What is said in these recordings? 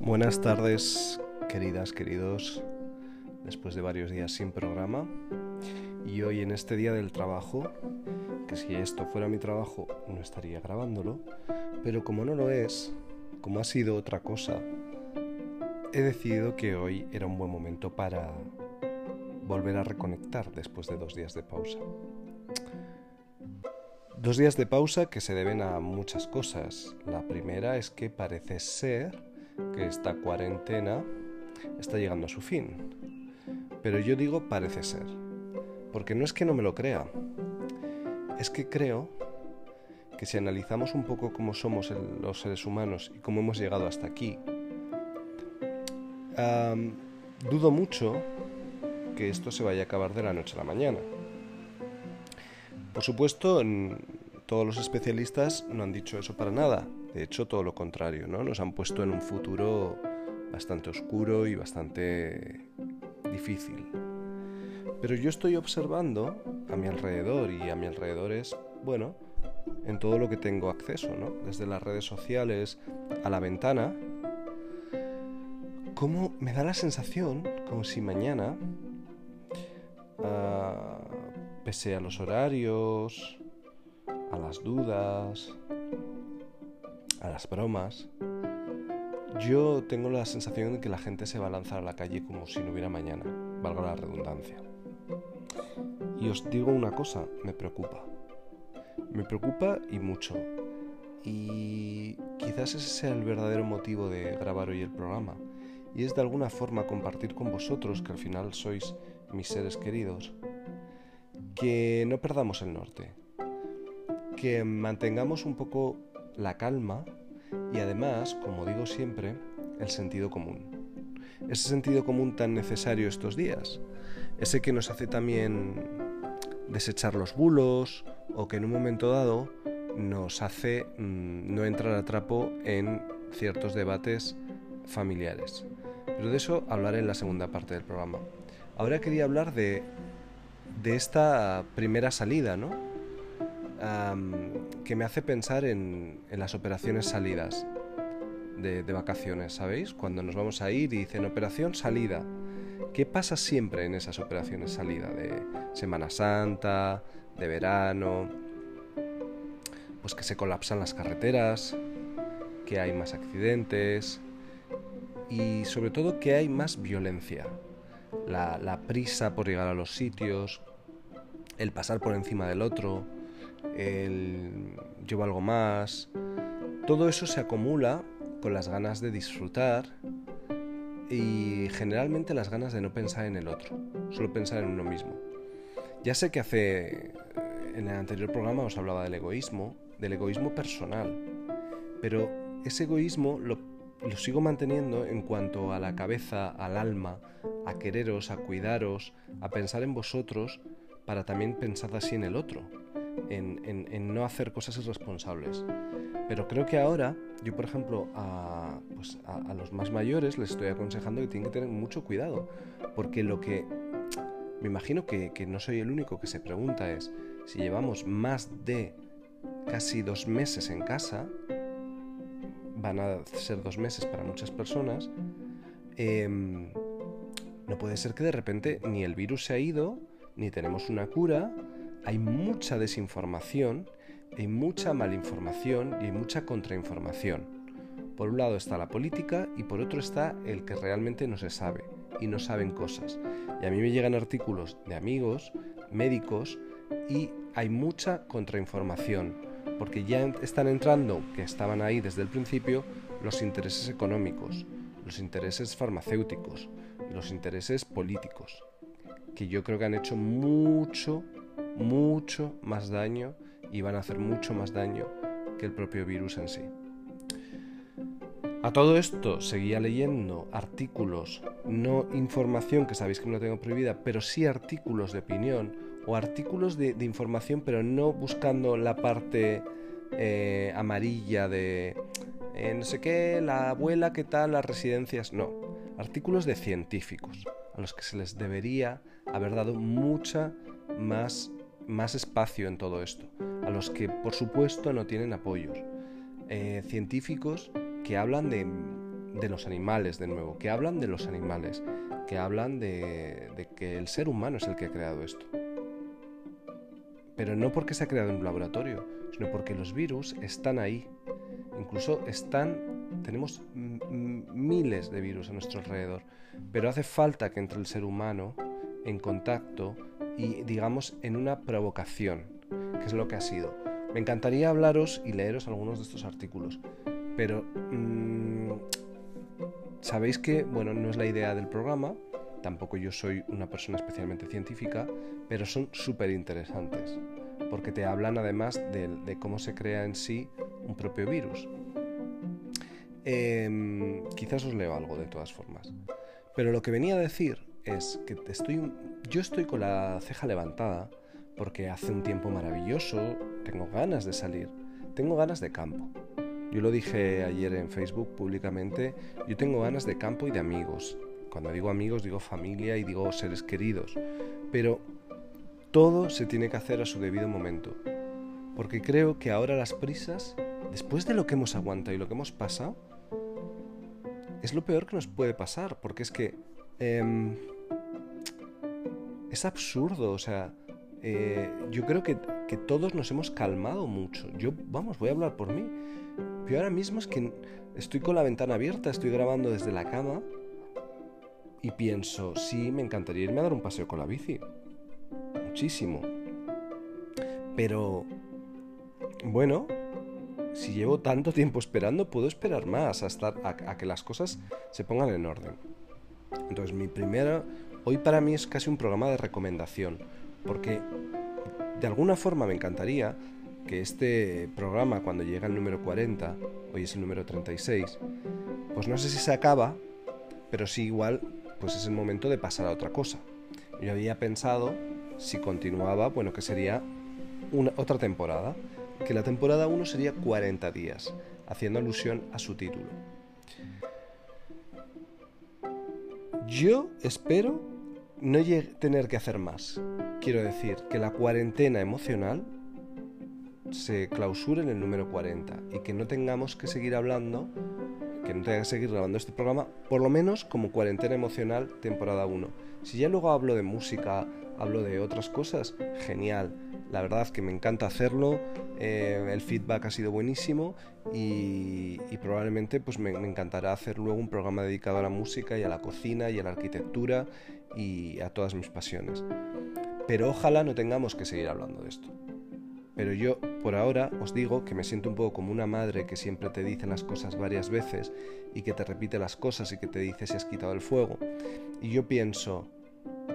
Buenas tardes, queridas, queridos, después de varios días sin programa. Y hoy en este día del trabajo, que si esto fuera mi trabajo no estaría grabándolo, pero como no lo es, como ha sido otra cosa, he decidido que hoy era un buen momento para volver a reconectar después de dos días de pausa. Dos días de pausa que se deben a muchas cosas. La primera es que parece ser que esta cuarentena está llegando a su fin. Pero yo digo parece ser, porque no es que no me lo crea, es que creo que si analizamos un poco cómo somos los seres humanos y cómo hemos llegado hasta aquí, dudo mucho que esto se vaya a acabar de la noche a la mañana. Por supuesto, todos los especialistas no han dicho eso para nada. De hecho, todo lo contrario, ¿no? Nos han puesto en un futuro bastante oscuro y bastante difícil. Pero yo estoy observando a mi alrededor y a mi alrededor es, bueno, en todo lo que tengo acceso, ¿no? Desde las redes sociales a la ventana, cómo me da la sensación como si mañana, pese a los horarios, a las dudas, a las bromas, yo tengo la sensación de que la gente se va a lanzar a la calle como si no hubiera mañana, valga la redundancia. Y os digo una cosa, me preocupa. Me preocupa y mucho. Y quizás ese sea el verdadero motivo de grabar hoy el programa. Y es de alguna forma compartir con vosotros, que al final sois mis seres queridos, que no perdamos el norte. Que mantengamos un poco la calma y además, como digo siempre, el sentido común. Ese sentido común tan necesario estos días. Ese que nos hace también desechar los bulos o que en un momento dado nos hace mm, no entrar a trapo en ciertos debates familiares. Pero de eso hablaré en la segunda parte del programa. Ahora quería hablar de, de esta primera salida, ¿no? que me hace pensar en, las operaciones salidas de, vacaciones, ¿sabéis? Cuando nos vamos a ir y dicen operación salida. ¿Qué pasa siempre en esas operaciones salida? De Semana Santa, de verano, pues que se colapsan las carreteras, que hay más accidentes y sobre todo que hay más violencia. la prisa por llegar a los sitios, el pasar por encima del otro, el llevo algo más. Todo eso se acumula con las ganas de disfrutar y generalmente las ganas de no pensar en el otro, solo pensar en uno mismo. Ya sé que hace en el anterior programa os hablaba del egoísmo, del egoísmo personal, pero ese egoísmo lo sigo manteniendo en cuanto a la cabeza, al alma, a quereros, a cuidaros, a pensar en vosotros para también pensar así en el otro en, no hacer cosas irresponsables. Pero creo que ahora, yo por ejemplo, a, pues a, los más mayores les estoy aconsejando que tienen que tener mucho cuidado, porque lo que me imagino que, que no soy el único que se pregunta es, si llevamos más de casi dos meses en casa, van a ser dos meses para muchas personas, em, no puede ser que de repente ni el virus se ha ido, ni tenemos una cura, hay mucha desinformación, hay mucha malinformación y hay mucha contrainformación. Por un lado está la política y por otro está el que realmente no se sabe y no saben cosas. Y a mí me llegan artículos de amigos, médicos y hay mucha contrainformación porque ya están entrando, que estaban ahí desde el principio, los intereses económicos, los intereses farmacéuticos, los intereses políticos, que yo creo que han hecho mucho, mucho más daño y van a hacer mucho más daño que el propio virus en sí. A todo esto seguía leyendo artículos, no información que sabéis que me lo tengo prohibida, pero sí artículos de opinión o artículos de, información, pero no buscando la parte eh, amarilla de eh, no sé qué, la abuela, qué tal, las residencias, no. Artículos de científicos a los que se les debería haber dado mucha más más espacio en todo esto, a los que por supuesto no tienen apoyos. Eh, científicos que hablan de, de, los animales de nuevo, que hablan de los animales, que hablan de, de que el ser humano es el que ha creado esto. Pero no porque se ha creado en un laboratorio, sino porque los virus están ahí. Incluso están, tenemos miles de virus a nuestro alrededor, pero hace falta que entre el ser humano en contacto y digamos en una provocación, que es lo que ha sido. Me encantaría hablaros y leeros algunos de estos artículos, pero mmm, sabéis que, bueno, no es la idea del programa, tampoco yo soy una persona especialmente científica, pero son súper interesantes, porque te hablan además de, cómo se crea en sí un propio virus. Eh, quizás os leo algo de todas formas. Pero lo que venía a decir es que estoy, yo estoy con la ceja levantada porque hace un tiempo maravilloso, tengo ganas de salir, tengo ganas de campo. Yo lo dije ayer en Facebook públicamente, yo tengo ganas de campo y de amigos. Cuando digo amigos digo familia y digo seres queridos. Pero todo se tiene que hacer a su debido momento. Porque creo que ahora las prisas, después de lo que hemos aguantado y lo que hemos pasado, es lo peor que nos puede pasar. Porque es que... Eh, es absurdo, o sea, eh, yo creo que, que, todos nos hemos calmado mucho. Yo, vamos, voy a hablar por mí. Yo ahora mismo es que estoy con la ventana abierta, estoy grabando desde la cama y pienso, sí, me encantaría irme a dar un paseo con la bici. Muchísimo. Pero, bueno, si llevo tanto tiempo esperando, puedo esperar más hasta a, a que las cosas se pongan en orden. Entonces, mi primera Hoy para mí es casi un programa de recomendación, porque de alguna forma me encantaría que este programa, cuando llega al número 40, hoy es el número 36, pues no sé si se acaba, pero sí igual, pues es el momento de pasar a otra cosa. Yo había pensado, si continuaba, bueno, que sería una, otra temporada, que la temporada 1 sería 40 días, haciendo alusión a su título. Yo espero no tener que hacer más. Quiero decir que la cuarentena emocional se clausure en el número 40 y que no tengamos que seguir hablando, que no tenga que seguir grabando este programa, por lo menos como cuarentena emocional temporada 1. Si ya luego hablo de música, hablo de otras cosas, genial. La verdad que me encanta hacerlo, eh, el feedback ha sido buenísimo y, probablemente pues me, me, encantará hacer luego un programa dedicado a la música y a la cocina y a la arquitectura y a todas mis pasiones. Pero ojalá no tengamos que seguir hablando de esto. Pero yo por ahora os digo que me siento un poco como una madre que siempre te dice las cosas varias veces y que te repite las cosas y que te dice si has quitado el fuego. Y yo pienso,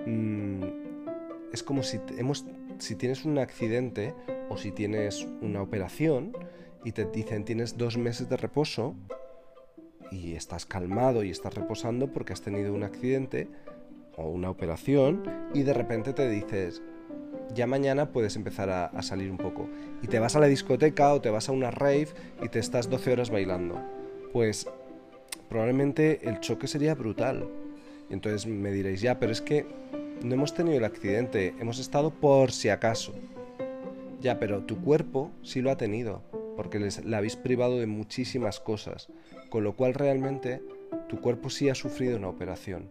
mmm, es como si, hemos, si tienes un accidente o si tienes una operación y te dicen tienes dos meses de reposo y estás calmado y estás reposando porque has tenido un accidente, o una operación y de repente te dices, ya mañana puedes empezar a, salir un poco. Y te vas a la discoteca o te vas a una rave y te estás 12 horas bailando. Pues probablemente el choque sería brutal. Y entonces me diréis, ya, pero es que no hemos tenido el accidente, hemos estado por si acaso. Ya, pero tu cuerpo sí lo ha tenido, porque les, le habéis privado de muchísimas cosas, con lo cual realmente tu cuerpo sí ha sufrido una operación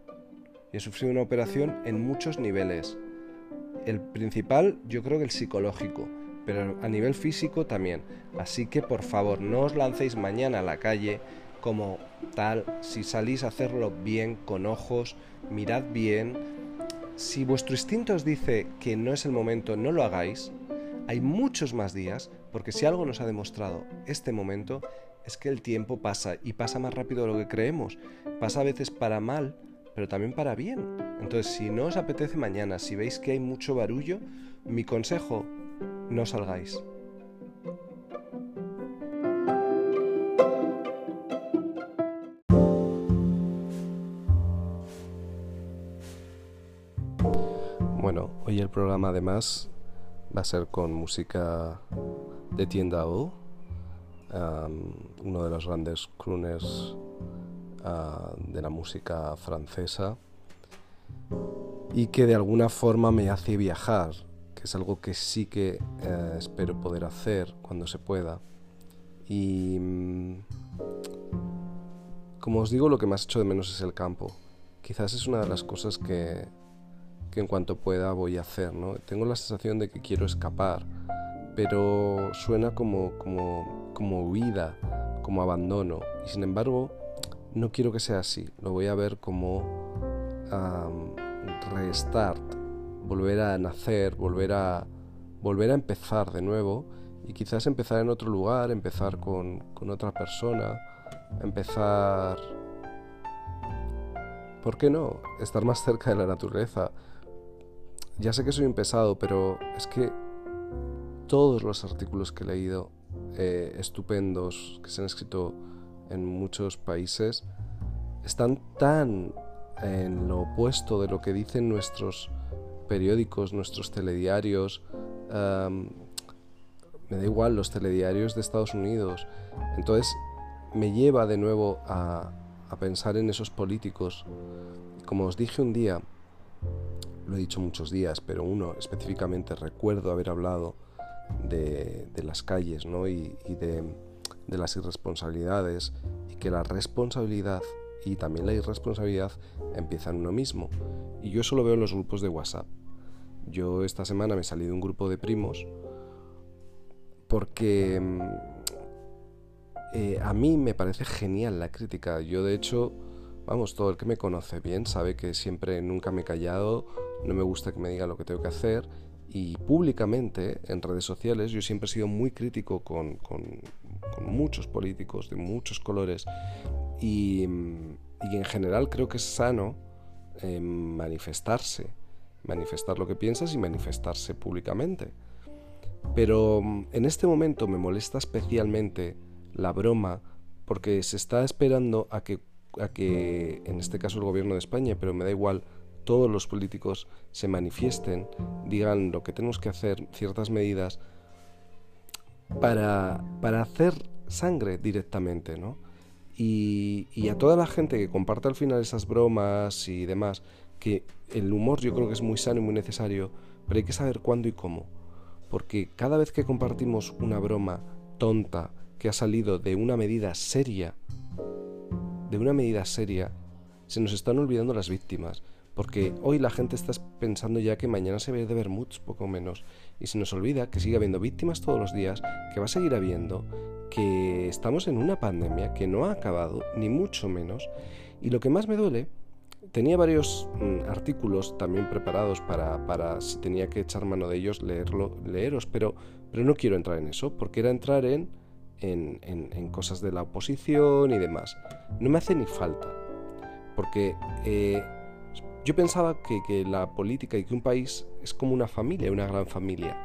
y he sufrido una operación en muchos niveles. El principal yo creo que el psicológico, pero a nivel físico también. Así que por favor no os lancéis mañana a la calle como tal, si salís a hacerlo bien, con ojos, mirad bien. Si vuestro instinto os dice que no es el momento, no lo hagáis. Hay muchos más días, porque si algo nos ha demostrado este momento, es que el tiempo pasa y pasa más rápido de lo que creemos. Pasa a veces para mal, pero también para bien. Entonces, si no os apetece mañana, si veis que hay mucho barullo, mi consejo, no salgáis. Bueno, hoy el programa además va a ser con música de Tienda O, uno de los grandes crooners de la música francesa y que de alguna forma me hace viajar, que que es algo que sí que eh, espero poder hacer cuando se pueda. Y mm, como os digo, lo que más echo de menos es el campo. Quizás es una de las cosas que, que en cuanto pueda voy a hacer. ¿no? Tengo la sensación de que quiero escapar, pero suena como, como, como huida, como abandono. Y sin embargo, no quiero que sea así. Lo voy a ver como restart, volver a nacer, volver a, volver a empezar de nuevo y quizás empezar en otro lugar, empezar con, con otra persona, empezar... ¿Por qué no? Estar más cerca de la naturaleza. Ya sé que soy un pesado, pero es que todos los artículos que he leído eh, estupendos que se han escrito en muchos países están tan en lo opuesto de lo que dicen nuestros periódicos, nuestros telediarios. me da igual, los telediarios de Estados Unidos. Entonces me lleva de nuevo a, a pensar en esos políticos. Como os dije un día, lo he dicho muchos días, pero uno específicamente recuerdo haber hablado de, las calles ¿no? y, de, de, las irresponsabilidades y que la responsabilidad y también la irresponsabilidad empieza en uno mismo. Y yo eso lo veo en los grupos de WhatsApp. Yo esta semana me salí de un grupo de primos porque mm, eh, a mí me parece genial la crítica. Yo de hecho, vamos, todo el que me conoce bien sabe que siempre nunca me he callado, no me gusta que me digan lo que tengo que hacer y públicamente en redes sociales yo siempre he sido muy crítico con, muchos políticos de muchos colores y, en general creo que es sano eh, manifestarse, manifestar lo que piensas y manifestarse públicamente. Pero mm, en este momento me molesta especialmente la broma porque se está esperando a que, a que, en este caso el gobierno de España, pero me da igual, todos los políticos se manifiesten, digan lo que tenemos que hacer, ciertas medidas, para, para hacer sangre directamente, ¿no? Y, y, a toda la gente que comparte al final esas bromas y demás, que el humor yo creo que es muy sano y muy necesario, pero hay que saber cuándo y cómo. Porque cada vez que compartimos una broma tonta que ha salido de una medida seria, de una medida seria, se nos están olvidando las víctimas. Porque hoy la gente está pensando ya que mañana se ve de Bermuds, poco menos. Y se nos olvida que sigue habiendo víctimas todos los días, que va a seguir habiendo, que estamos en una pandemia que no ha acabado, ni mucho menos. Y lo que más me duele, tenía varios mm, artículos también preparados para, para, si tenía que echar mano de ellos, leerlo, leeros, pero, pero no quiero entrar en eso, porque era entrar en, en, en, cosas de la oposición y demás. No me hace ni falta, porque... Eh, yo pensaba que, la política y que un país es como una familia, una gran familia.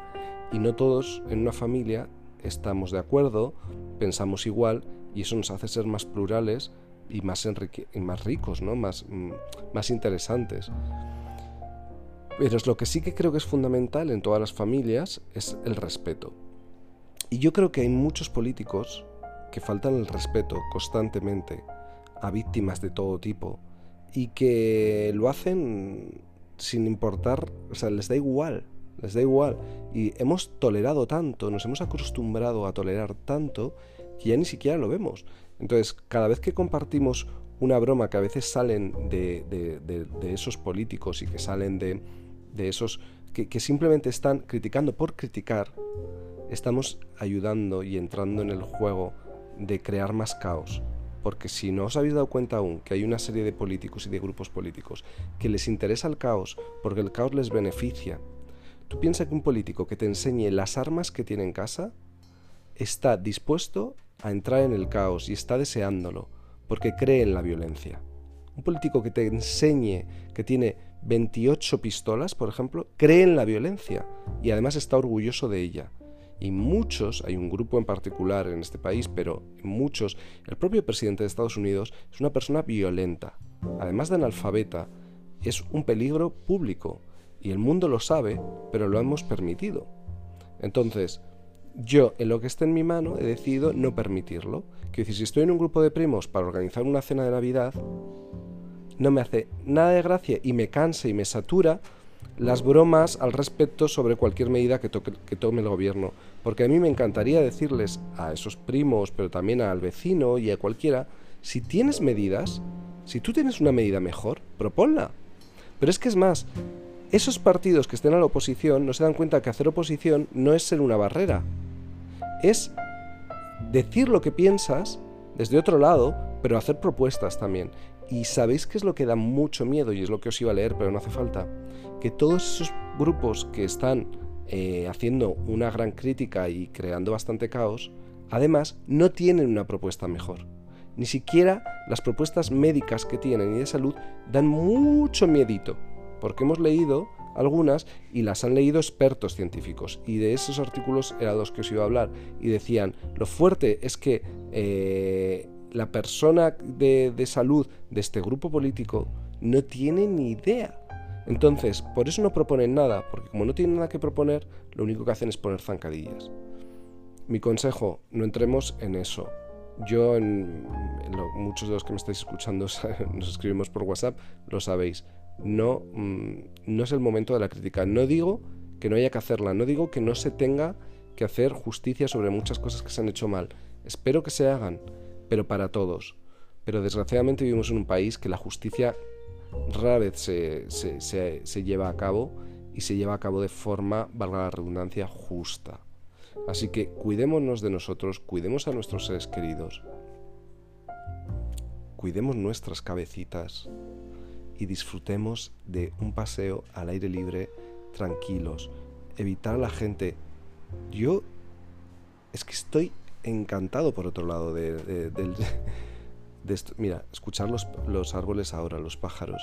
Y no todos en una familia estamos de acuerdo, pensamos igual y eso nos hace ser más plurales y más, más ricos, ¿no? más, mm, más interesantes. Pero es lo que sí que creo que es fundamental en todas las familias es el respeto. Y yo creo que hay muchos políticos que faltan el respeto constantemente a víctimas de todo tipo, y que lo hacen sin importar, o sea, les da igual, les da igual. Y hemos tolerado tanto, nos hemos acostumbrado a tolerar tanto que ya ni siquiera lo vemos. Entonces, cada vez que compartimos una broma que a veces salen de, esos políticos y que salen de, esos que simplemente están criticando por criticar, estamos ayudando y entrando en el juego de crear más caos, porque si no os habéis dado cuenta aún que hay una serie de políticos y de grupos políticos que les interesa el caos porque el caos les beneficia, tú piensas que un político que te enseñe las armas que tiene en casa está dispuesto a entrar en el caos y está deseándolo porque cree en la violencia. Un político que te enseñe que tiene 28 pistolas, por ejemplo, cree en la violencia y además está orgulloso de ella. Y muchos, hay un grupo en particular en este país, pero muchos, el propio presidente de Estados Unidos es una persona violenta. Además de analfabeta, es un peligro público. Y el mundo lo sabe, pero lo hemos permitido. Entonces, yo, en lo que esté en mi mano, he decidido no permitirlo. Que si estoy en un grupo de primos para organizar una cena de Navidad, no me hace nada de gracia y me cansa y me satura las bromas al respecto sobre cualquier medida que, que, tome el gobierno. Porque a mí me encantaría decirles a esos primos, pero también al vecino y a cualquiera, si tienes medidas, si tú tienes una medida mejor, proponla. Pero es que es más, esos partidos que estén a la oposición no se dan cuenta que hacer oposición no es ser una barrera, es decir lo que piensas desde otro lado, pero hacer propuestas también. Y sabéis qué es lo que da mucho miedo, y es lo que os iba a leer, pero no hace falta, que todos esos grupos que están eh, haciendo una gran crítica y creando bastante caos, además no tienen una propuesta mejor. Ni siquiera las propuestas médicas que tienen y de salud dan mucho miedito, porque hemos leído algunas y las han leído expertos científicos. Y de esos artículos eran los que os iba a hablar. Y decían, lo fuerte es que eh, la persona de, salud de este grupo político no tiene ni idea. Entonces, por eso no proponen nada, porque como no tienen nada que proponer, lo único que hacen es poner zancadillas. Mi consejo, no entremos en eso. Yo, en, muchos de los que me estáis escuchando nos escribimos por WhatsApp, lo sabéis. No, mm, no es el momento de la crítica. No digo que no haya que hacerla, no digo que no se tenga que hacer justicia sobre muchas cosas que se han hecho mal. Espero que se hagan, pero para todos. Pero desgraciadamente vivimos en un país que la justicia rara vez se, se, lleva a cabo y se lleva a cabo de forma, valga la redundancia, justa. Así que cuidémonos de nosotros, cuidemos a nuestros seres queridos, cuidemos nuestras cabecitas y disfrutemos de un paseo al aire libre tranquilos, evitar a la gente. Yo es que estoy encantado por otro lado de, esto. Mira, escuchar los, los árboles ahora, los pájaros.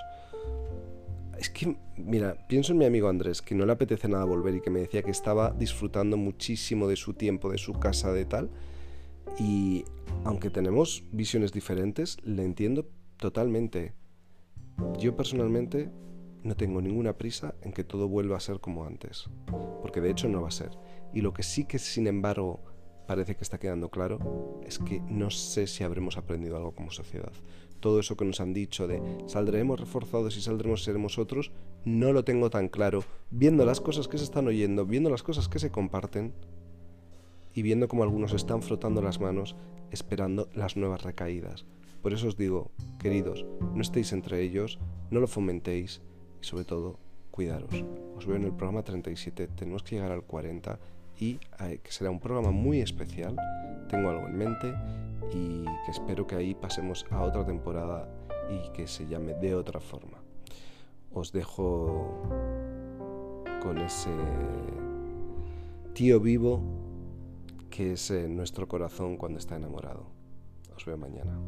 Es que, mira, pienso en mi amigo Andrés, que no le apetece nada volver y que me decía que estaba disfrutando muchísimo de su tiempo, de su casa, de tal. Y aunque tenemos visiones diferentes, le entiendo totalmente. Yo personalmente no tengo ninguna prisa en que todo vuelva a ser como antes, porque de hecho no va a ser. Y lo que sí que, sin embargo, parece que está quedando claro es que no sé si habremos aprendido algo como sociedad. Todo eso que nos han dicho de saldremos reforzados y saldremos seremos otros, no lo tengo tan claro, viendo las cosas que se están oyendo, viendo las cosas que se comparten y viendo cómo algunos están frotando las manos esperando las nuevas recaídas. Por eso os digo, queridos, no estéis entre ellos, no lo fomentéis y sobre todo, cuidaros. Os veo en el programa 37, tenemos que llegar al 40 y eh, que será un programa muy especial, tengo algo en mente y que espero que ahí pasemos a otra temporada y que se llame de otra forma. Os dejo con ese tío vivo que es nuestro corazón cuando está enamorado. Os veo mañana.